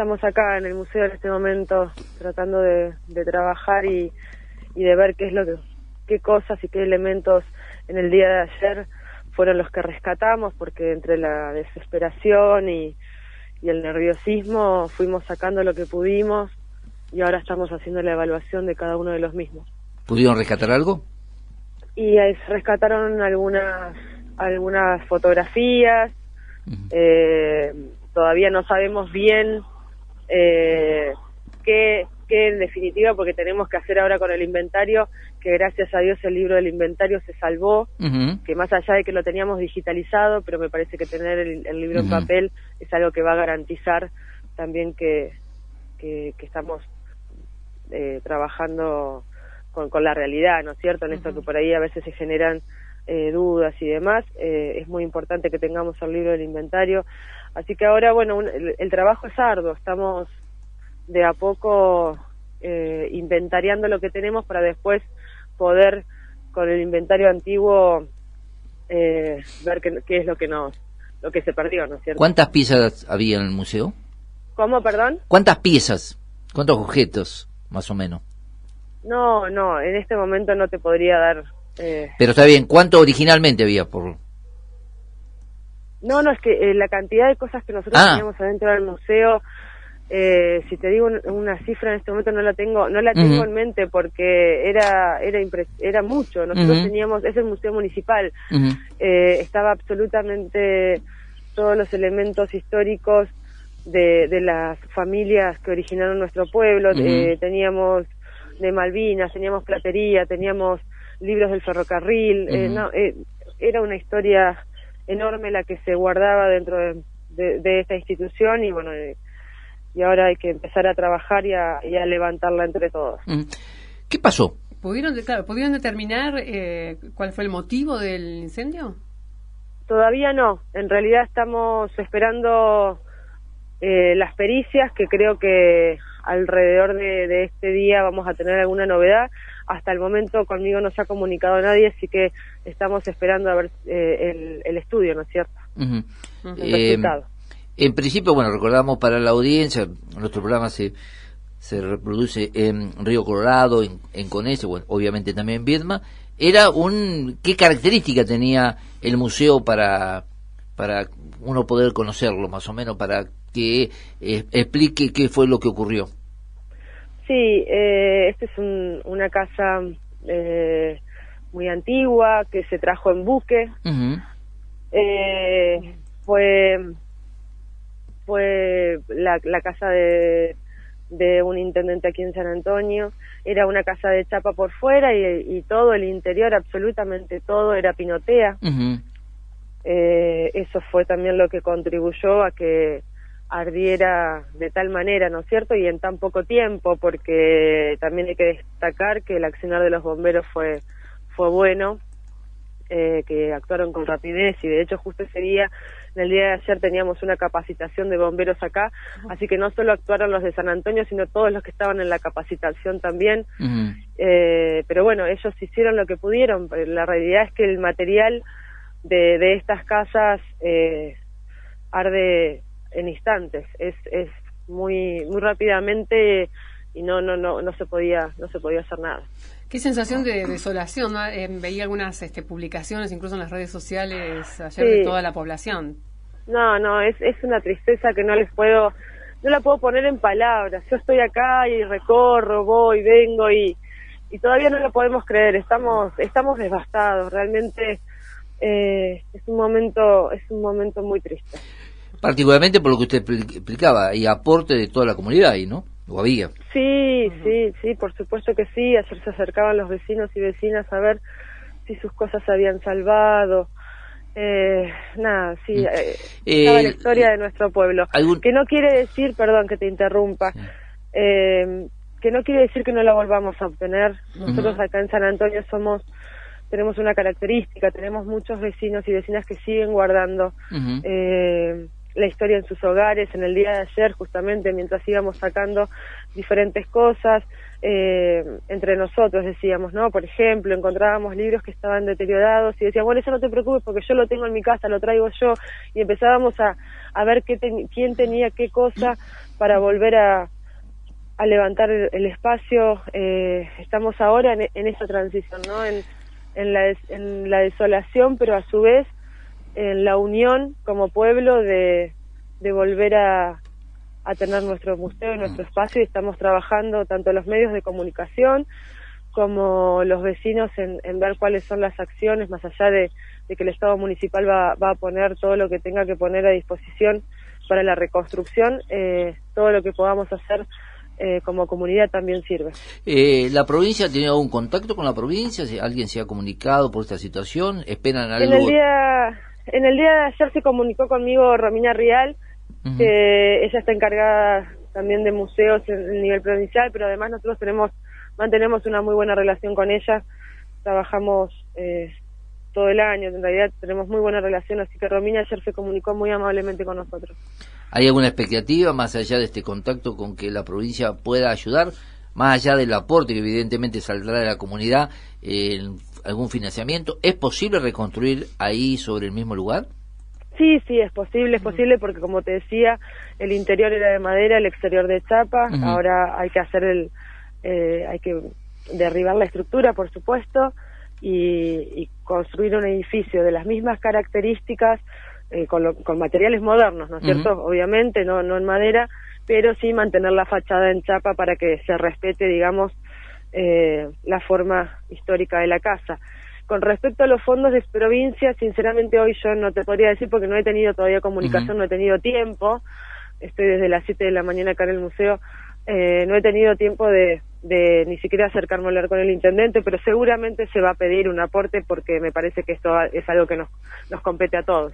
estamos acá en el museo en este momento tratando de, trabajar y, y, de ver qué es lo que, qué cosas y qué elementos en el día de ayer fueron los que rescatamos, porque entre la desesperación y, y el nerviosismo fuimos sacando lo que pudimos y ahora estamos haciendo la evaluación de cada uno de los mismos. ¿Pudieron rescatar algo? Y rescataron algunas algunas fotografías. eh, todavía no sabemos bien eh, qué, qué en definitiva, porque tenemos que hacer ahora con el inventario, que gracias a Dios el libro del inventario se salvó, que más allá de que lo teníamos digitalizado, pero me parece que tener el, libro en papel es algo que va a garantizar también que, que, estamos eh, trabajando con, con la realidad, ¿no es cierto? En esto que por ahí a veces se generan eh, dudas y demás, eh, es muy importante que tengamos el libro del inventario. Así que ahora, bueno, el, trabajo es arduo, estamos de a poco eh, inventariando lo que tenemos para después poder con el inventario antiguo eh, ver qué, qué, es lo que nos lo que se perdió, ¿no es cierto? ¿Cuántas piezas había en el museo? ¿Cómo, perdón? ¿Cuántas piezas? ¿Cuántos objetos, más o menos? No, no, en este momento no te podría dar eh, Pero está bien, ¿cuánto originalmente había por...? No, no, es que eh, la cantidad de cosas que nosotros ah. teníamos adentro del museo, eh, si te digo una cifra en este momento no la tengo, no la tengo en mente porque era era era mucho. Nosotros teníamos, es el museo municipal, estaba absolutamente todos los elementos históricos de, de las familias que originaron nuestro pueblo. teníamos de Malvinas, teníamos platería, teníamos libros del ferrocarril, eh, no, eh, era una historia enorme la que se guardaba dentro de, esta institución y bueno, eh, y ahora hay que empezar a trabajar y a, levantarla entre todos. ¿Qué pasó? ¿Pudieron, claro, ¿Pudieron determinar cuál fue el motivo del incendio? Todavía no, en realidad estamos esperando las pericias que creo que alrededor de, este día vamos a tener alguna novedad. Hasta el momento conmigo no se ha comunicado nadie, así que estamos esperando a ver eh, el, estudio, ¿no es cierto? El eh, resultado. En principio, bueno, recordamos para la audiencia, nuestro programa se, se reproduce en Río Colorado, en, en Conese, bueno, obviamente también en Viedma. Era un, ¿qué característica tenía el museo para, para uno poder conocerlo, más o menos, para que eh, explique qué fue lo que ocurrió. Sí, eh, esta es una casa eh, muy antigua que se trajo en buque. eh, fue fue la, la casa de, de un intendente aquí en San Antonio. Era una casa de chapa por fuera y, y todo el interior, absolutamente todo, era pinotea. eh, eso fue también lo que contribuyó a que ardiera de tal manera, ¿no es cierto? Y en tan poco tiempo, porque también hay que destacar que el accionar de los bomberos fue, fue bueno, eh, que actuaron con rapidez y de hecho justo ese día, en el día de ayer teníamos una capacitación de bomberos acá, así que no solo actuaron los de San Antonio, sino todos los que estaban en la capacitación también. eh, pero bueno, ellos hicieron lo que pudieron, la realidad es que el material de, de estas casas eh, arde en instantes, es, es muy, muy rápidamente y no, no, no, no se podía, no se podía hacer nada. Qué sensación de desolación, eh, veía algunas este, publicaciones, incluso en las redes sociales ayer de toda la población. No, no, es, es una tristeza que no les puedo, no la puedo poner en palabras. Yo estoy acá y recorro, voy, vengo y, y todavía no lo podemos creer. Estamos, estamos devastados. Realmente eh, es un momento, es un momento muy triste. Particularmente por lo que usted explicaba, y aporte de toda la comunidad ahí, ¿no? ¿O había? Sí, sí, sí, por supuesto que sí. Ayer se acercaban los vecinos y vecinas a ver si sus cosas se habían salvado. Eh, nada, sí, mm. eh, eh, la historia de nuestro pueblo. Que no quiere decir, perdón que te interrumpa, eh, que no quiere decir que no la volvamos a obtener. Nosotros acá en San Antonio somos tenemos una característica, tenemos muchos vecinos y vecinas que siguen guardando eh, la historia en sus hogares. En el día de ayer, justamente, mientras íbamos sacando diferentes cosas, eh, entre nosotros decíamos, ¿no? Por ejemplo, encontrábamos libros que estaban deteriorados y decíamos, bueno, eso no te preocupes porque yo lo tengo en mi casa, lo traigo yo, y empezábamos a, a ver qué quién tenía qué cosa para volver a, a levantar el, espacio. Eh, estamos ahora en, en, esa transición, ¿no? En, en, la en la desolación, pero a su vez en la unión como pueblo de, de volver a, a tener nuestro museo y nuestro espacio y estamos trabajando tanto los medios de comunicación como los vecinos en, en ver cuáles son las acciones, más allá de, de que el Estado municipal va, va, a poner todo lo que tenga que poner a disposición para la reconstrucción, eh, todo lo que podamos hacer eh, como comunidad también sirve. Eh, ¿La provincia ha tenido algún contacto con la provincia? ¿Alguien se ha comunicado por esta situación? ¿Esperan algo? En el día, en el día de ayer se comunicó conmigo Romina Rial, que ella está encargada también de museos en el nivel provincial, pero además nosotros tenemos mantenemos una muy buena relación con ella, trabajamos eh, todo el año, en realidad tenemos muy buena relación, así que Romina ayer se comunicó muy amablemente con nosotros. ¿Hay alguna expectativa más allá de este contacto con que la provincia pueda ayudar, más allá del aporte que evidentemente saldrá de la comunidad, en algún financiamiento? ¿Es posible reconstruir ahí sobre el mismo lugar? Sí, sí, es posible, es posible porque como te decía, el interior era de madera, el exterior de chapa, ahora hay que hacer el, eh, hay que derribar la estructura, por supuesto, y, construir un edificio de las mismas características, eh, con, con, materiales modernos, ¿no es cierto? Obviamente, no, no en madera, pero sí mantener la fachada en chapa para que se respete, digamos, eh, la forma histórica de la casa. Con respecto a los fondos de provincia, sinceramente hoy yo no te podría decir porque no he tenido todavía comunicación, no he tenido tiempo. Estoy desde las 7 de la mañana acá en el museo. Eh, no he tenido tiempo de, de ni siquiera acercarme a hablar con el intendente, pero seguramente se va a pedir un aporte porque me parece que esto es algo que nos, nos compete a todos.